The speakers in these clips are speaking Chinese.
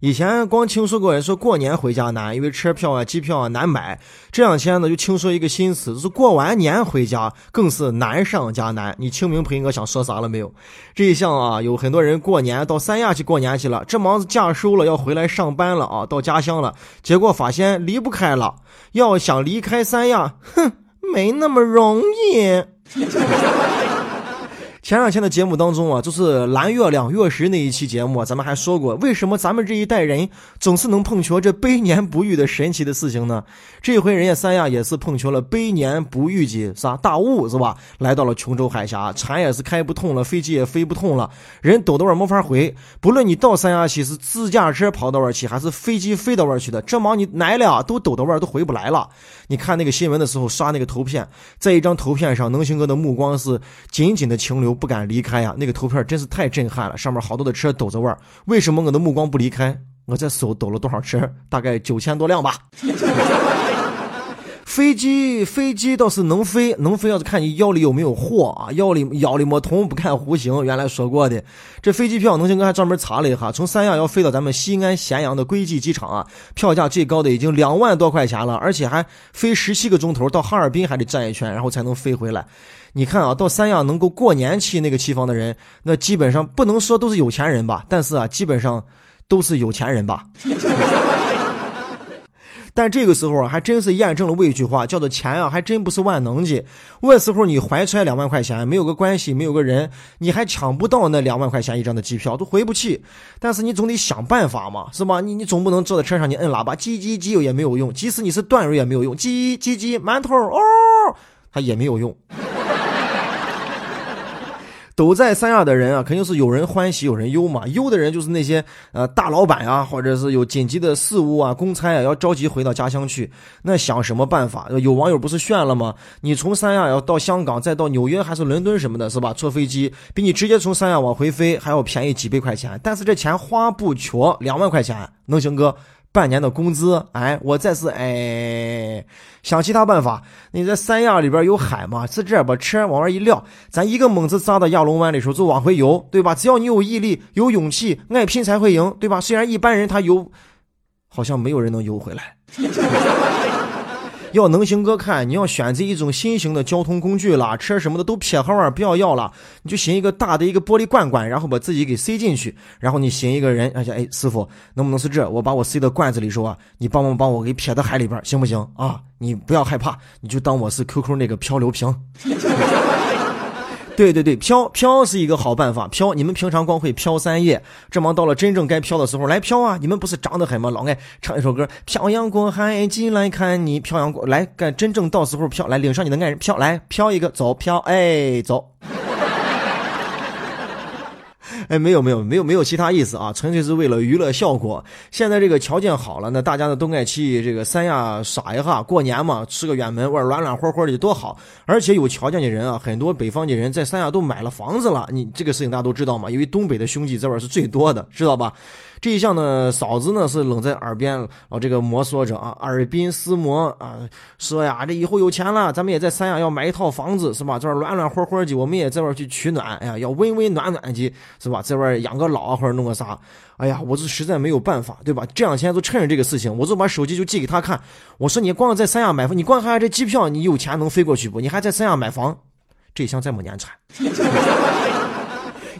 以前光听说过人说过年回家难，因为车票啊、机票啊难买。这两天呢，就听说一个新词，就是过完年回家更是难上加难。你清明陪我想说啥了没有？这一项啊，有很多人过年到三亚去过年去了，这忙子假收了，要回来上班了啊，到家乡了，结果发现离不开了。要想离开三亚，哼，没那么容易。前两天的节目当中啊，就是蓝月亮月食那一期节目，咱们还说过，为什么咱们这一代人总是能碰巧这百年不遇的神奇的事情呢？这回人家三亚也是碰巧了百年不遇的啥大雾是吧？来到了琼州海峡，船也是开不通了，飞机也飞不通了，人抖到那儿没法回。不论你到三亚去是自驾车跑到那儿去，还是飞机飞到那儿去的，这忙你来了都抖到那儿都回不来了。你看那个新闻的时候刷那个图片，在一张图片上，能行哥的目光是紧紧的停留。不敢离开呀，那个图片真是太震撼了，上面好多的车抖着味儿。为什么我的目光不离开？我在手抖了多少车？大概九千多辆吧。飞机飞机倒是能飞，能飞要是看你腰里有没有货啊，腰里腰里没铜不看弧形。原来说过的，这飞机票，能行哥还专门查了一下，从三亚要飞到咱们西安咸阳的国际机场啊，票价最高的已经两万多块钱了，而且还飞十七个钟头，到哈尔滨还得转一圈，然后才能飞回来。你看啊，到三亚能够过年去那个地方的人，那基本上不能说都是有钱人吧，但是啊，基本上都是有钱人吧。但这个时候啊，还真是验证了我一句话，叫做钱啊，还真不是万能的。那时候你怀揣两万块钱，没有个关系，没有个人，你还抢不到那两万块钱一张的机票，都回不去。但是你总得想办法嘛，是吧？你你总不能坐在车上你摁喇叭，叽叽叽也没有用，即使你是段瑞也没有用，叽叽叽馒头哦，它也没有用。都在三亚的人啊，肯定是有人欢喜有人忧嘛。忧的人就是那些呃大老板啊，或者是有紧急的事务啊、公差啊，要着急回到家乡去。那想什么办法？有网友不是炫了吗？你从三亚要到香港，再到纽约还是伦敦什么的，是吧？坐飞机比你直接从三亚往回飞还要便宜几百块钱，但是这钱花不缺，两万块钱能行哥？半年的工资，哎，我再次哎，想其他办法。你在三亚里边有海吗？是这把车往外一撂，咱一个猛子扎到亚龙湾里时候就往回游，对吧？只要你有毅力、有勇气，爱拼才会赢，对吧？虽然一般人他游，好像没有人能游回来。要能行哥看，你要选择一种新型的交通工具了，车什么的都撇号啊，不要要了，你就寻一个大的一个玻璃罐罐，然后把自己给塞进去，然后你寻一个人，而且哎，师傅能不能是这？我把我塞到罐子里时候啊，你帮忙帮我给撇到海里边，行不行啊？你不要害怕，你就当我是 QQ 那个漂流瓶。对对对，飘飘是一个好办法。飘，你们平常光会飘三叶，这忙到了真正该飘的时候来飘啊！你们不是长得很吗？老爱唱一首歌，漂洋过海进来看你，漂洋过来干真正到时候飘来领上你的爱人飘来飘一个走飘哎走。哎，没有没有没有没有其他意思啊，纯粹是为了娱乐效果。现在这个条件好了，那大家呢都爱去这个三亚耍一下，过年嘛，吃个远门，玩暖暖和和的多好。而且有条件的人啊，很多北方的人在三亚都买了房子了。你这个事情大家都知道嘛？因为东北的兄弟这边是最多的，知道吧？这一项呢，嫂子呢是冷在耳边啊，这个摩挲着啊，耳鬓厮磨啊，说呀，这以后有钱了，咱们也在三亚要买一套房子，是吧？这儿暖暖和和的，我们也在这儿去取暖，哎呀，要温温暖暖的，是吧？在外养个老啊，或者弄个啥，哎呀，我就实在没有办法，对吧？这两天就趁着这个事情，我就把手机就寄给他看，我说你光在三亚买房，你光看这机票，你有钱能飞过去不？你还在三亚买房，这一项再没年产。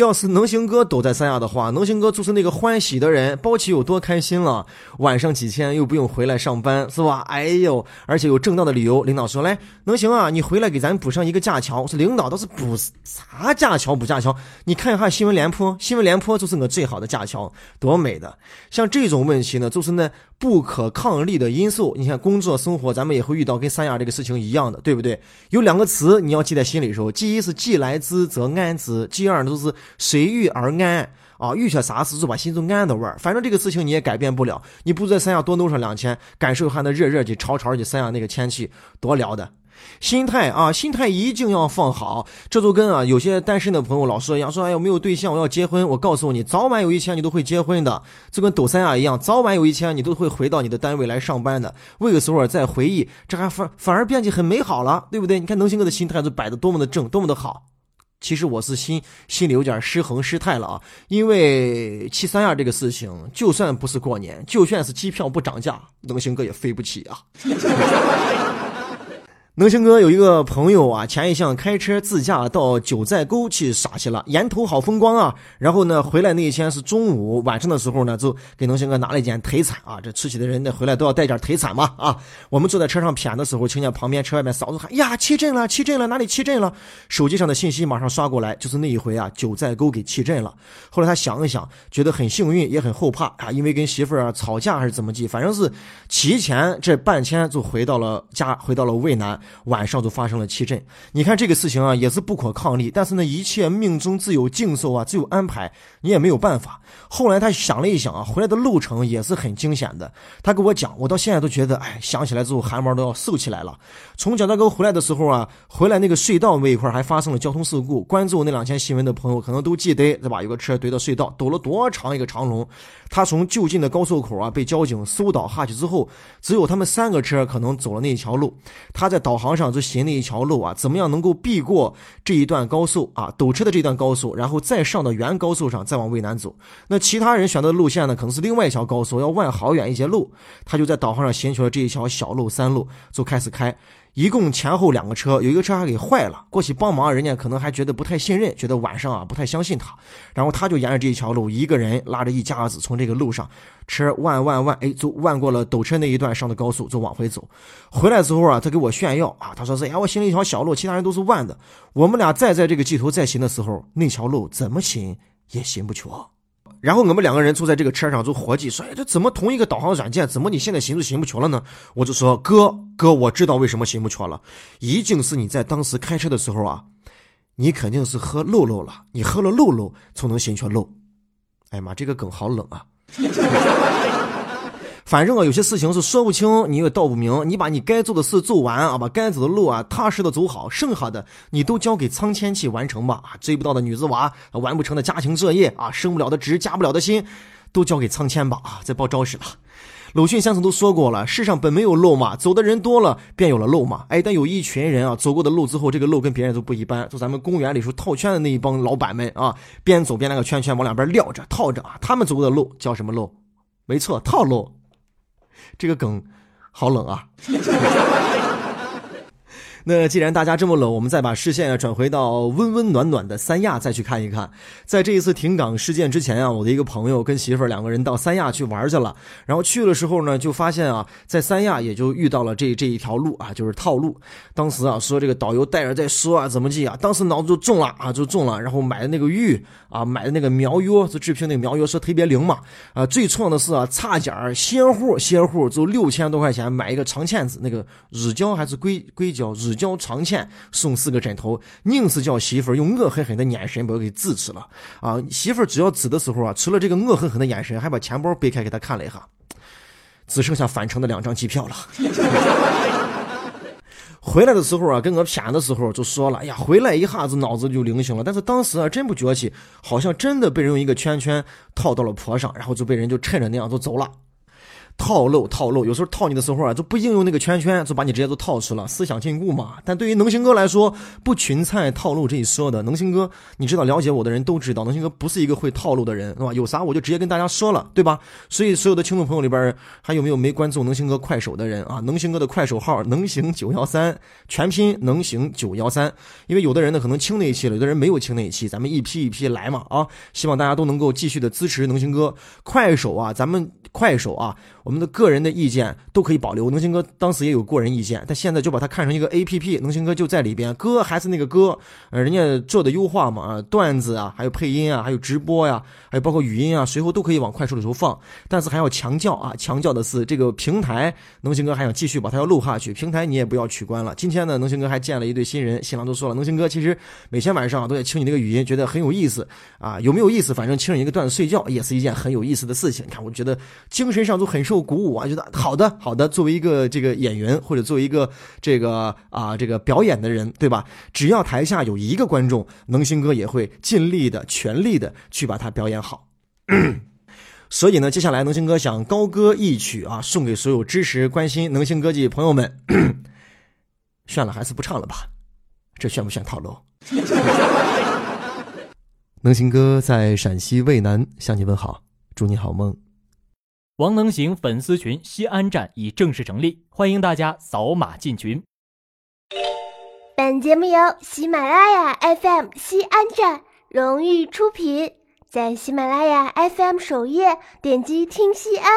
要是能行哥都在三亚的话，能行哥就是那个欢喜的人，包起有多开心了。晚上几天又不用回来上班，是吧？哎呦，而且有正当的理由。领导说：“来，能行啊，你回来给咱补上一个假桥。”我说：“领导倒是补啥假桥？补假桥？你看一下新闻联播，新闻联播就是我最好的假桥，多美的。像这种问题呢，就是那不可抗力的因素。你看工作生活，咱们也会遇到跟三亚这个事情一样的，对不对？有两个词你要记在心里头，第一是既来之则安之，第二就是。随遇而安啊，遇上啥事就把心中安的味儿。反正这个事情你也改变不了，你不在三亚多弄上两天，感受一下那热热的、潮潮的三亚那个天气，多聊的。心态啊，心态一定要放好。这就跟啊有些单身的朋友老说一样，说哎呀没有对象，我要结婚。我告诉你，早晚有一天你都会结婚的。就跟抖三亚一样，早晚有一天你都会回到你的单位来上班的。那个时候再回忆，这还反反而变得很美好了，对不对？你看能行哥的心态就摆的多么的正，多么的好。其实我是心心里有点失衡失态了啊，因为去三亚这个事情，就算不是过年，就算是机票不涨价，能行哥也飞不起啊。能星哥有一个朋友啊，前一项开车自驾到九寨沟去耍去了，沿途好风光啊。然后呢，回来那一天是中午晚上的时候呢，就给能星哥拿了一件特产啊。这出去的人呢，回来都要带点特产嘛啊。我们坐在车上谝的时候，听见旁边车外面嫂子喊：“呀，气震了，气震了，哪里气震了？”手机上的信息马上刷过来，就是那一回啊，九寨沟给气震了。后来他想一想，觉得很幸运，也很后怕啊，因为跟媳妇儿啊吵架还是怎么地，反正是提前这半天就回到了家，回到了渭南。晚上就发生了气震，你看这个事情啊，也是不可抗力。但是呢，一切命中自有定数啊，自有安排，你也没有办法。后来他想了一想啊，回来的路程也是很惊险的。他跟我讲，我到现在都觉得，哎，想起来之后汗毛都要竖起来了。从蒋大哥回来的时候啊，回来那个隧道那一块还发生了交通事故。关注那两天新闻的朋友可能都记得，对吧？有个车怼到隧道，堵了多长一个长龙。他从就近的高速口啊被交警搜导下去之后，只有他们三个车可能走了那一条路。他在导导航上就寻了一条路啊，怎么样能够避过这一段高速啊堵车的这段高速，然后再上到原高速上，再往渭南走。那其他人选择的路线呢，可能是另外一条高速，要弯好远一些路。他就在导航上寻求了这一条小路、三路，就开始开。一共前后两个车，有一个车还给坏了，过去帮忙，人家可能还觉得不太信任，觉得晚上啊不太相信他，然后他就沿着这一条路，一个人拉着一家子从这个路上，车弯弯弯，哎，就弯过了陡车那一段上的高速，就往回走。回来之后啊，他给我炫耀啊，他说是，哎，我行了一条小路，其他人都是弯的。我们俩再在这个鸡头再行的时候，那条路怎么行也行不全。然后我们两个人坐在这个车上就伙计说：“哎，这怎么同一个导航软件，怎么你现在行就行不全了呢？”我就说：“哥哥，我知道为什么行不全了，一定是你在当时开车的时候啊，你肯定是喝露露了，你喝了露露才能行全露。”哎呀妈，这个梗好冷啊！反正啊，有些事情是说不清，你也道不明。你把你该做的事做完啊，把该走的路啊踏实的走好，剩下的你都交给苍天去完成吧。啊，追不到的女子娃，完不成的家庭作业啊，升不了的职，加不了的薪，都交给苍天吧。啊，再报招式了。鲁迅先生都说过了，世上本没有路嘛，走的人多了，便有了路嘛。哎，但有一群人啊，走过的路之后，这个路跟别人都不一般。就咱们公园里说套圈的那一帮老板们啊，边走边那个圈圈往两边撂着套着啊，他们走过的路叫什么路？没错，套路。这个梗好冷啊！那既然大家这么冷，我们再把视线啊转回到温温暖暖的三亚，再去看一看。在这一次停港事件之前啊，我的一个朋友跟媳妇儿两个人到三亚去玩去了。然后去的时候呢，就发现啊，在三亚也就遇到了这这一条路啊，就是套路。当时啊，说这个导游带着在说啊，怎么记啊？当时脑子就中了啊，就中了。然后买的那个玉啊，买的那个苗药，就治病那个苗药，说特别灵嘛。啊，最错的是啊，差价儿歇户歇户就六千多块钱买一个长签子，那个日胶还是硅硅胶日。交长欠送四个枕头，硬是叫媳妇儿用恶狠狠的眼神把我给支持了啊！媳妇儿只要指的时候啊，除了这个恶狠狠的眼神，还把钱包背开给他看了一下，只剩下返程的两张机票了。回来的时候啊，跟我谝的时候就说了：“哎呀，回来一下子脑子就灵醒了。”但是当时啊，真不觉起，好像真的被人用一个圈圈套到了坡上，然后就被人就趁着那样就走了。套路套路，有时候套你的时候啊，就不应用那个圈圈，就把你直接都套出了，思想禁锢嘛。但对于能行哥来说，不群菜套路这一说的，能行哥，你知道了解我的人都知道，能行哥不是一个会套路的人，是吧？有啥我就直接跟大家说了，对吧？所以所有的听众朋友里边，还有没有没关注能行哥快手的人啊？能行哥的快手号能行九幺三，全拼能行九幺三。因为有的人呢可能清那一期了，有的人没有清那一期，咱们一批一批来嘛啊！希望大家都能够继续的支持能行哥快手啊，咱们快手啊。我们的个人的意见都可以保留。能行哥当时也有个人意见，但现在就把它看成一个 A P P，能行哥就在里边，歌还是那个歌，呃，人家做的优化嘛，啊，段子啊，还有配音啊，还有直播呀，还有包括语音啊，随后都可以往快手里头放。但是还要强调啊，强调的是这个平台，能行哥还想继续把它要录下去，平台你也不要取关了。今天呢，能行哥还见了一对新人，新郎都说了，能行哥其实每天晚上都在听你那个语音，觉得很有意思啊，有没有意思？反正听你一个段子睡觉也是一件很有意思的事情。你看，我觉得精神上都很。受鼓舞啊，觉得好的好的。作为一个这个演员或者作为一个这个啊这个表演的人，对吧？只要台下有一个观众，能星哥也会尽力的、全力的去把它表演好。所以呢，接下来能星哥想高歌一曲啊，送给所有支持、关心能星歌剧朋友们。炫了，还是不唱了吧？这炫不炫套路？能行哥在陕西渭南向你问好，祝你好梦。王能行粉丝群西安站已正式成立，欢迎大家扫码进群。本节目由喜马拉雅 FM 西安站荣誉出品，在喜马拉雅 FM 首页点击听西安，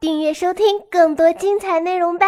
订阅收听更多精彩内容吧。